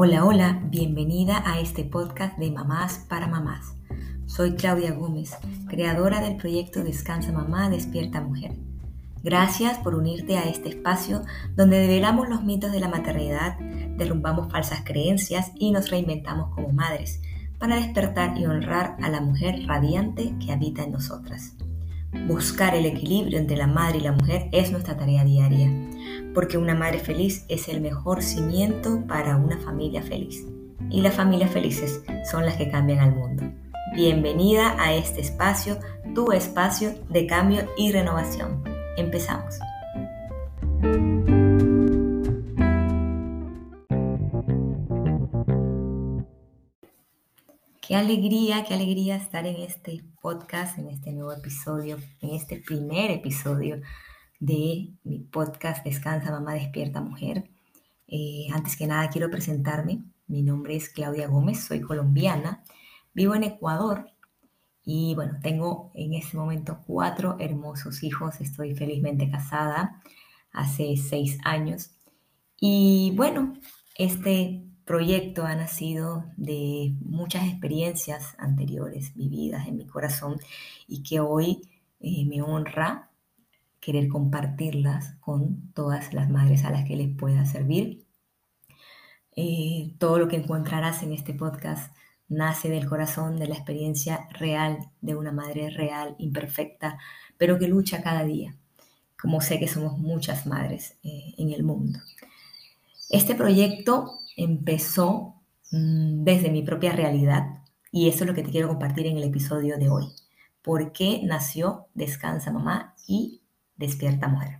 Hola, hola, bienvenida a este podcast de Mamás para Mamás. Soy Claudia Gómez, creadora del proyecto Descansa Mamá, Despierta Mujer. Gracias por unirte a este espacio donde develamos los mitos de la maternidad, derrumbamos falsas creencias y nos reinventamos como madres para despertar y honrar a la mujer radiante que habita en nosotras. Buscar el equilibrio entre la madre y la mujer es nuestra tarea diaria porque una madre feliz es el mejor cimiento para una familia feliz. Y las familias felices son las que cambian al mundo. Bienvenida a este espacio, tu espacio de cambio y renovación. Empezamos. Qué alegría, qué alegría estar en este podcast, en este nuevo episodio, en este primer episodio de mi podcast Descansa Mamá Despierta Mujer. Eh, antes que nada quiero presentarme. Mi nombre es Claudia Gómez, soy colombiana, vivo en Ecuador y bueno, tengo en este momento cuatro hermosos hijos, estoy felizmente casada hace seis años y bueno, este proyecto ha nacido de muchas experiencias anteriores vividas en mi corazón y que hoy eh, me honra querer compartirlas con todas las madres a las que les pueda servir. Eh, todo lo que encontrarás en este podcast nace del corazón, de la experiencia real de una madre real, imperfecta, pero que lucha cada día, como sé que somos muchas madres eh, en el mundo. Este proyecto empezó mm, desde mi propia realidad y eso es lo que te quiero compartir en el episodio de hoy. ¿Por qué nació Descansa Mamá y Despierta Mujer.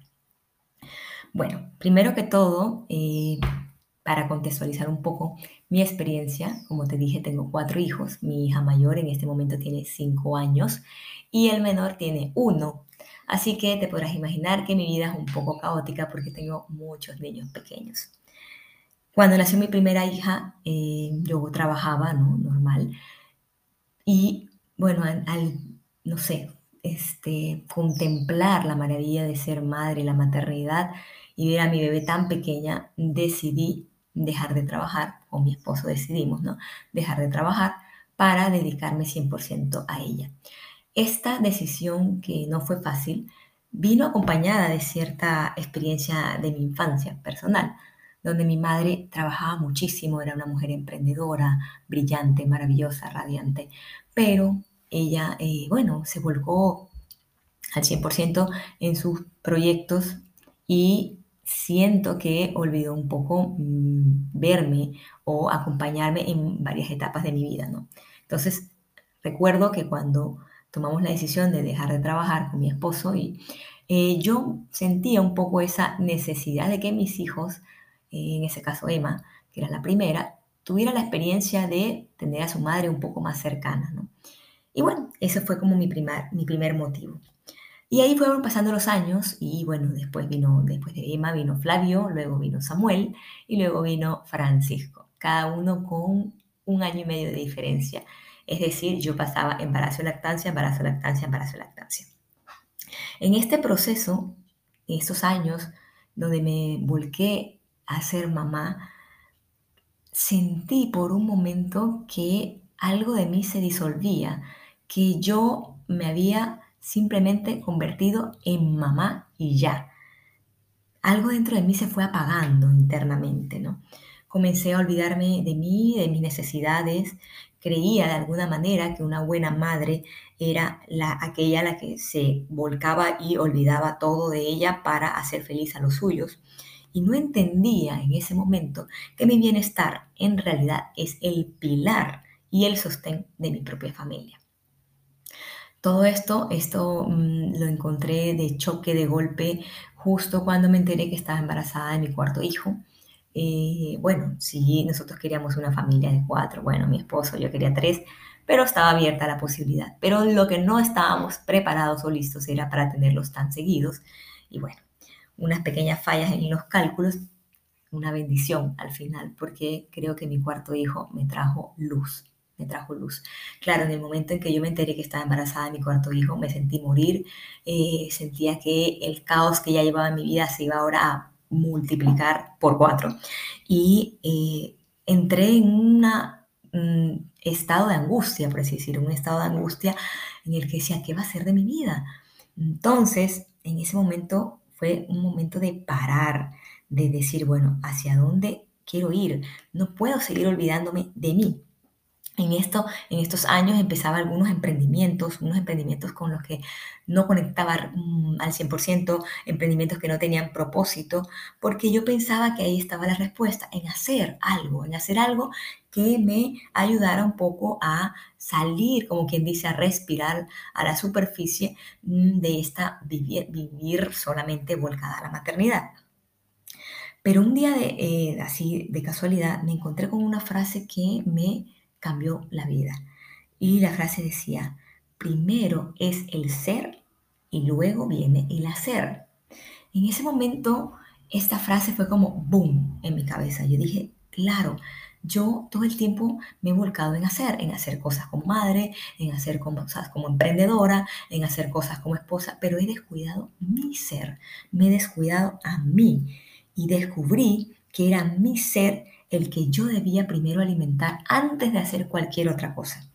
Bueno, primero que todo, eh, para contextualizar un poco mi experiencia, como te dije, tengo cuatro hijos. Mi hija mayor en este momento tiene cinco años y el menor tiene uno. Así que te podrás imaginar que mi vida es un poco caótica porque tengo muchos niños pequeños. Cuando nació mi primera hija, eh, yo trabajaba, ¿no? Normal. Y bueno, al, no sé, este, contemplar la maravilla de ser madre, la maternidad y ver a mi bebé tan pequeña, decidí dejar de trabajar, con mi esposo decidimos, ¿no? Dejar de trabajar para dedicarme 100% a ella. Esta decisión, que no fue fácil, vino acompañada de cierta experiencia de mi infancia personal, donde mi madre trabajaba muchísimo, era una mujer emprendedora, brillante, maravillosa, radiante, pero ella, eh, bueno, se volcó al 100% en sus proyectos y siento que olvidó un poco mm, verme o acompañarme en varias etapas de mi vida, ¿no? Entonces, recuerdo que cuando tomamos la decisión de dejar de trabajar con mi esposo y eh, yo sentía un poco esa necesidad de que mis hijos, en ese caso Emma, que era la primera, tuviera la experiencia de tener a su madre un poco más cercana, ¿no? Y bueno, ese fue como mi primer, mi primer motivo. Y ahí fueron pasando los años y bueno, después vino, después de Emma vino Flavio, luego vino Samuel y luego vino Francisco, cada uno con un año y medio de diferencia. Es decir, yo pasaba embarazo, lactancia, embarazo, lactancia, embarazo, lactancia. En este proceso, en estos años donde me volqué a ser mamá, sentí por un momento que algo de mí se disolvía, que yo me había simplemente convertido en mamá y ya. Algo dentro de mí se fue apagando internamente, ¿no? Comencé a olvidarme de mí, de mis necesidades. Creía de alguna manera que una buena madre era la, aquella la que se volcaba y olvidaba todo de ella para hacer feliz a los suyos. Y no entendía en ese momento que mi bienestar en realidad es el pilar y el sostén de mi propia familia. Todo esto, esto mm, lo encontré de choque, de golpe, justo cuando me enteré que estaba embarazada de mi cuarto hijo. Eh, bueno, sí, nosotros queríamos una familia de cuatro, bueno, mi esposo, yo quería tres, pero estaba abierta la posibilidad. Pero lo que no estábamos preparados o listos era para tenerlos tan seguidos. Y bueno, unas pequeñas fallas en los cálculos, una bendición al final, porque creo que mi cuarto hijo me trajo luz me trajo luz. Claro, en el momento en que yo me enteré que estaba embarazada de mi cuarto hijo, me sentí morir, eh, sentía que el caos que ya llevaba mi vida se iba ahora a multiplicar por cuatro. Y eh, entré en un mm, estado de angustia, por así decirlo, un estado de angustia en el que decía, ¿qué va a ser de mi vida? Entonces, en ese momento fue un momento de parar, de decir, bueno, ¿hacia dónde quiero ir? No puedo seguir olvidándome de mí. En, en estos años empezaba algunos emprendimientos, unos emprendimientos con los que no conectaba mm, al 100%, emprendimientos que no tenían propósito, porque yo pensaba que ahí estaba la respuesta, en hacer algo, en hacer algo que me ayudara un poco a salir, como quien dice, a respirar a la superficie mm, de esta vivir, vivir solamente volcada a la maternidad. Pero un día de, eh, así de casualidad me encontré con una frase que me cambió la vida. Y la frase decía, primero es el ser y luego viene el hacer. En ese momento, esta frase fue como boom en mi cabeza. Yo dije, claro, yo todo el tiempo me he volcado en hacer, en hacer cosas como madre, en hacer cosas como emprendedora, en hacer cosas como esposa, pero he descuidado mi ser, me he descuidado a mí y descubrí que era mi ser el que yo debía primero alimentar antes de hacer cualquier otra cosa.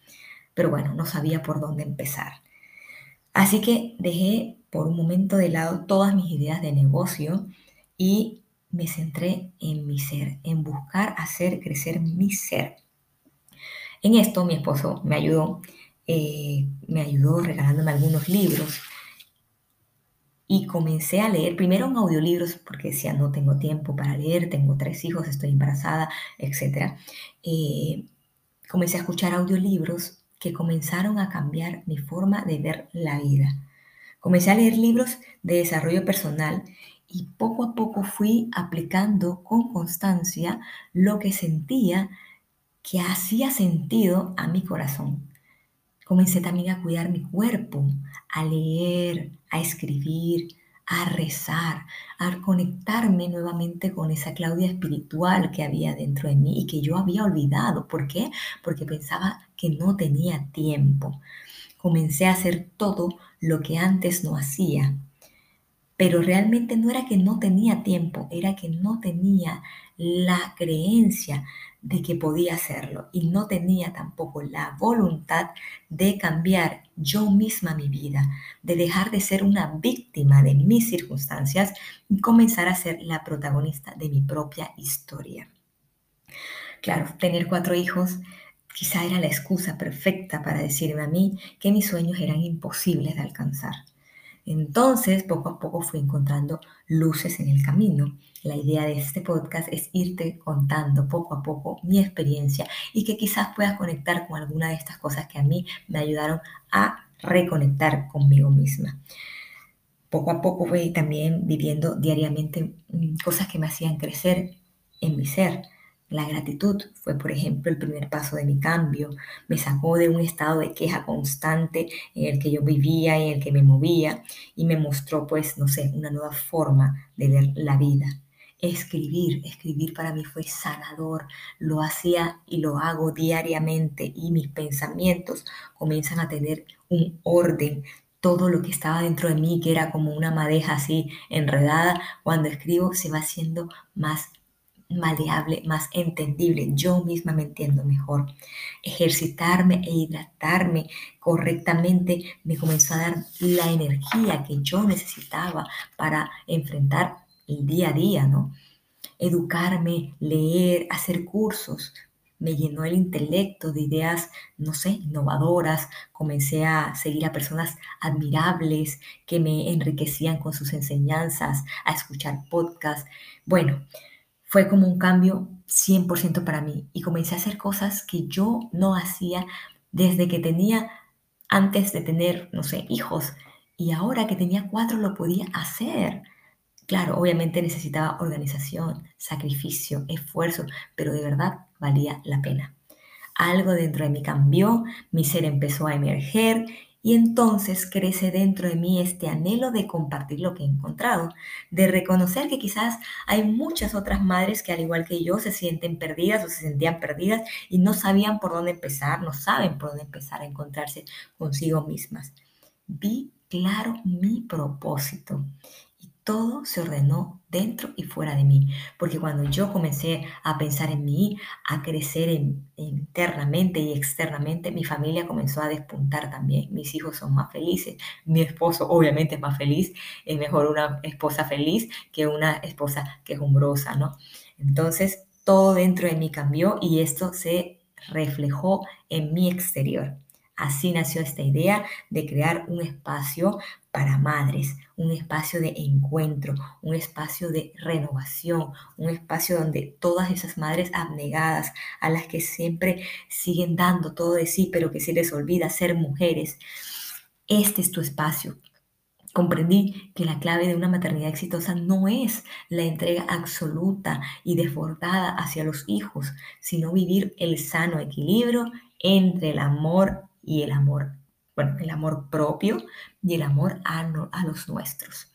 Pero bueno, no sabía por dónde empezar. Así que dejé por un momento de lado todas mis ideas de negocio y me centré en mi ser, en buscar hacer crecer mi ser. En esto mi esposo me ayudó, eh, me ayudó regalándome algunos libros y comencé a leer primero en audiolibros porque decía no tengo tiempo para leer, tengo tres hijos, estoy embarazada, etc. Eh, comencé a escuchar audiolibros que comenzaron a cambiar mi forma de ver la vida. Comencé a leer libros de desarrollo personal y poco a poco fui aplicando con constancia lo que sentía que hacía sentido a mi corazón. Comencé también a cuidar mi cuerpo, a leer, a escribir, a rezar, a conectarme nuevamente con esa Claudia espiritual que había dentro de mí y que yo había olvidado. ¿Por qué? Porque pensaba que no tenía tiempo. Comencé a hacer todo lo que antes no hacía. Pero realmente no era que no tenía tiempo, era que no tenía la creencia de que podía hacerlo y no tenía tampoco la voluntad de cambiar yo misma mi vida, de dejar de ser una víctima de mis circunstancias y comenzar a ser la protagonista de mi propia historia. Claro, tener cuatro hijos quizá era la excusa perfecta para decirme a mí que mis sueños eran imposibles de alcanzar. Entonces, poco a poco fui encontrando luces en el camino. La idea de este podcast es irte contando poco a poco mi experiencia y que quizás puedas conectar con alguna de estas cosas que a mí me ayudaron a reconectar conmigo misma. Poco a poco fui también viviendo diariamente mm, cosas que me hacían crecer en mi ser. La gratitud fue, por ejemplo, el primer paso de mi cambio. Me sacó de un estado de queja constante en el que yo vivía, y en el que me movía, y me mostró, pues, no sé, una nueva forma de ver la vida. Escribir, escribir para mí fue sanador. Lo hacía y lo hago diariamente y mis pensamientos comienzan a tener un orden, todo lo que estaba dentro de mí, que era como una madeja así enredada, cuando escribo se va haciendo más maleable, más entendible. Yo misma me entiendo mejor. Ejercitarme e hidratarme correctamente me comenzó a dar la energía que yo necesitaba para enfrentar el día a día, ¿no? Educarme, leer, hacer cursos, me llenó el intelecto de ideas, no sé, innovadoras. Comencé a seguir a personas admirables que me enriquecían con sus enseñanzas, a escuchar podcasts. Bueno, fue como un cambio 100% para mí y comencé a hacer cosas que yo no hacía desde que tenía, antes de tener, no sé, hijos. Y ahora que tenía cuatro lo podía hacer. Claro, obviamente necesitaba organización, sacrificio, esfuerzo, pero de verdad valía la pena. Algo dentro de mí cambió, mi ser empezó a emerger y entonces crece dentro de mí este anhelo de compartir lo que he encontrado, de reconocer que quizás hay muchas otras madres que al igual que yo se sienten perdidas o se sentían perdidas y no sabían por dónde empezar, no saben por dónde empezar a encontrarse consigo mismas. Vi claro mi propósito todo se ordenó dentro y fuera de mí, porque cuando yo comencé a pensar en mí, a crecer internamente y externamente, mi familia comenzó a despuntar también. Mis hijos son más felices, mi esposo obviamente es más feliz, es mejor una esposa feliz que una esposa quejumbrosa, ¿no? Entonces, todo dentro de mí cambió y esto se reflejó en mi exterior. Así nació esta idea de crear un espacio para madres, un espacio de encuentro, un espacio de renovación, un espacio donde todas esas madres abnegadas, a las que siempre siguen dando todo de sí, pero que se les olvida ser mujeres, este es tu espacio. Comprendí que la clave de una maternidad exitosa no es la entrega absoluta y desbordada hacia los hijos, sino vivir el sano equilibrio entre el amor y el amor, bueno, el amor propio y el amor a, a los nuestros.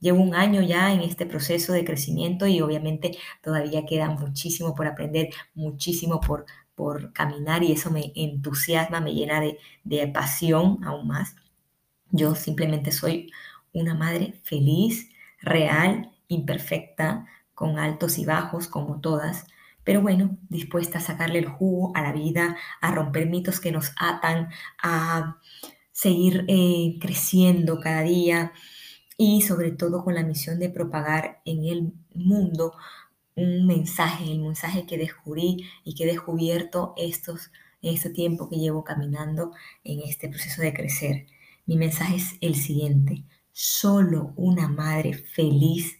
Llevo un año ya en este proceso de crecimiento y obviamente todavía queda muchísimo por aprender, muchísimo por, por caminar y eso me entusiasma, me llena de, de pasión aún más. Yo simplemente soy una madre feliz, real, imperfecta, con altos y bajos como todas, pero bueno, dispuesta a sacarle el jugo a la vida, a romper mitos que nos atan, a seguir eh, creciendo cada día y sobre todo con la misión de propagar en el mundo un mensaje, el mensaje que descubrí y que he descubierto estos, este tiempo que llevo caminando en este proceso de crecer. Mi mensaje es el siguiente, solo una madre feliz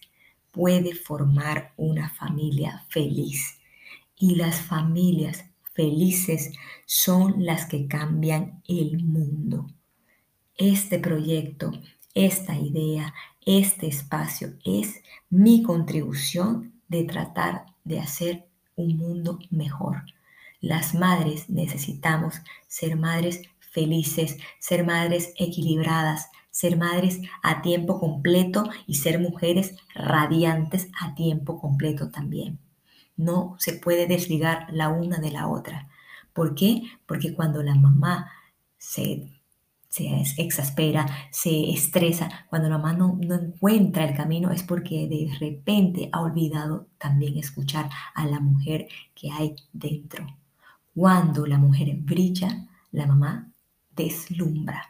puede formar una familia feliz y las familias felices son las que cambian el mundo. Este proyecto, esta idea, este espacio es mi contribución de tratar de hacer un mundo mejor. Las madres necesitamos ser madres felices, ser madres equilibradas, ser madres a tiempo completo y ser mujeres radiantes a tiempo completo también. No se puede desligar la una de la otra. ¿Por qué? Porque cuando la mamá se, se exaspera, se estresa, cuando la mamá no, no encuentra el camino es porque de repente ha olvidado también escuchar a la mujer que hay dentro. Cuando la mujer brilla, la mamá deslumbra.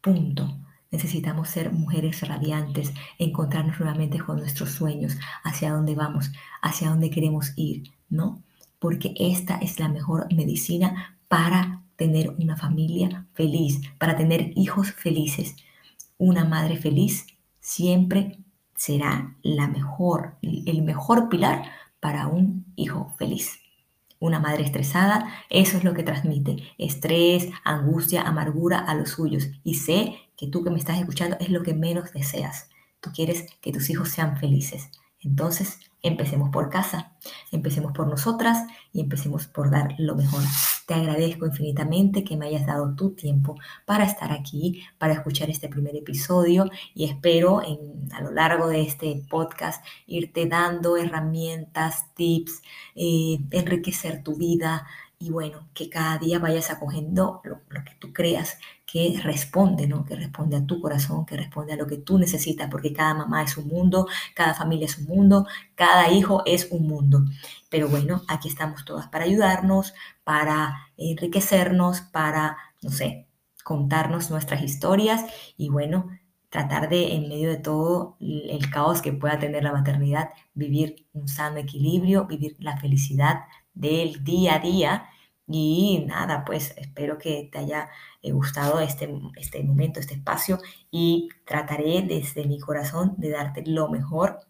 Punto. Necesitamos ser mujeres radiantes, encontrarnos nuevamente con nuestros sueños, hacia dónde vamos, hacia dónde queremos ir, ¿no? Porque esta es la mejor medicina para tener una familia feliz, para tener hijos felices. Una madre feliz siempre será la mejor, el mejor pilar para un hijo feliz. Una madre estresada, eso es lo que transmite, estrés, angustia, amargura a los suyos. Y sé que tú que me estás escuchando es lo que menos deseas. Tú quieres que tus hijos sean felices. Entonces, empecemos por casa, empecemos por nosotras y empecemos por dar lo mejor. Te agradezco infinitamente que me hayas dado tu tiempo para estar aquí, para escuchar este primer episodio y espero a lo largo de este podcast irte dando herramientas, tips, eh, enriquecer tu vida, y bueno, que cada día vayas acogiendo lo, que tú creas que responde, ¿no? Que responde a tu corazón, que responde a lo que tú necesitas, porque cada mamá es un mundo, cada familia es un mundo, cada hijo es un mundo. Pero bueno, aquí estamos todas para ayudarnos, para enriquecernos, para, no sé, contarnos nuestras historias y bueno, tratar de, en medio de todo el caos que pueda tener la maternidad, vivir un sano equilibrio, vivir la felicidad del día a día y nada, pues espero que te haya eh, gustado este, este momento, este espacio y trataré desde mi corazón de darte lo mejor,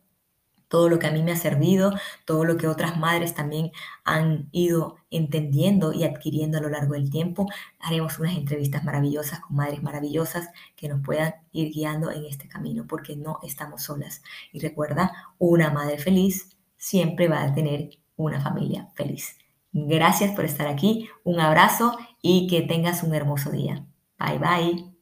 todo lo que a mí me ha servido, todo lo que otras madres también han ido entendiendo y adquiriendo a lo largo del tiempo. Haremos unas entrevistas maravillosas con madres maravillosas que nos puedan ir guiando en este camino porque no estamos solas. Y recuerda, una madre feliz siempre va a tener una familia feliz. Gracias por estar aquí, un abrazo y que tengas un hermoso día. Bye bye.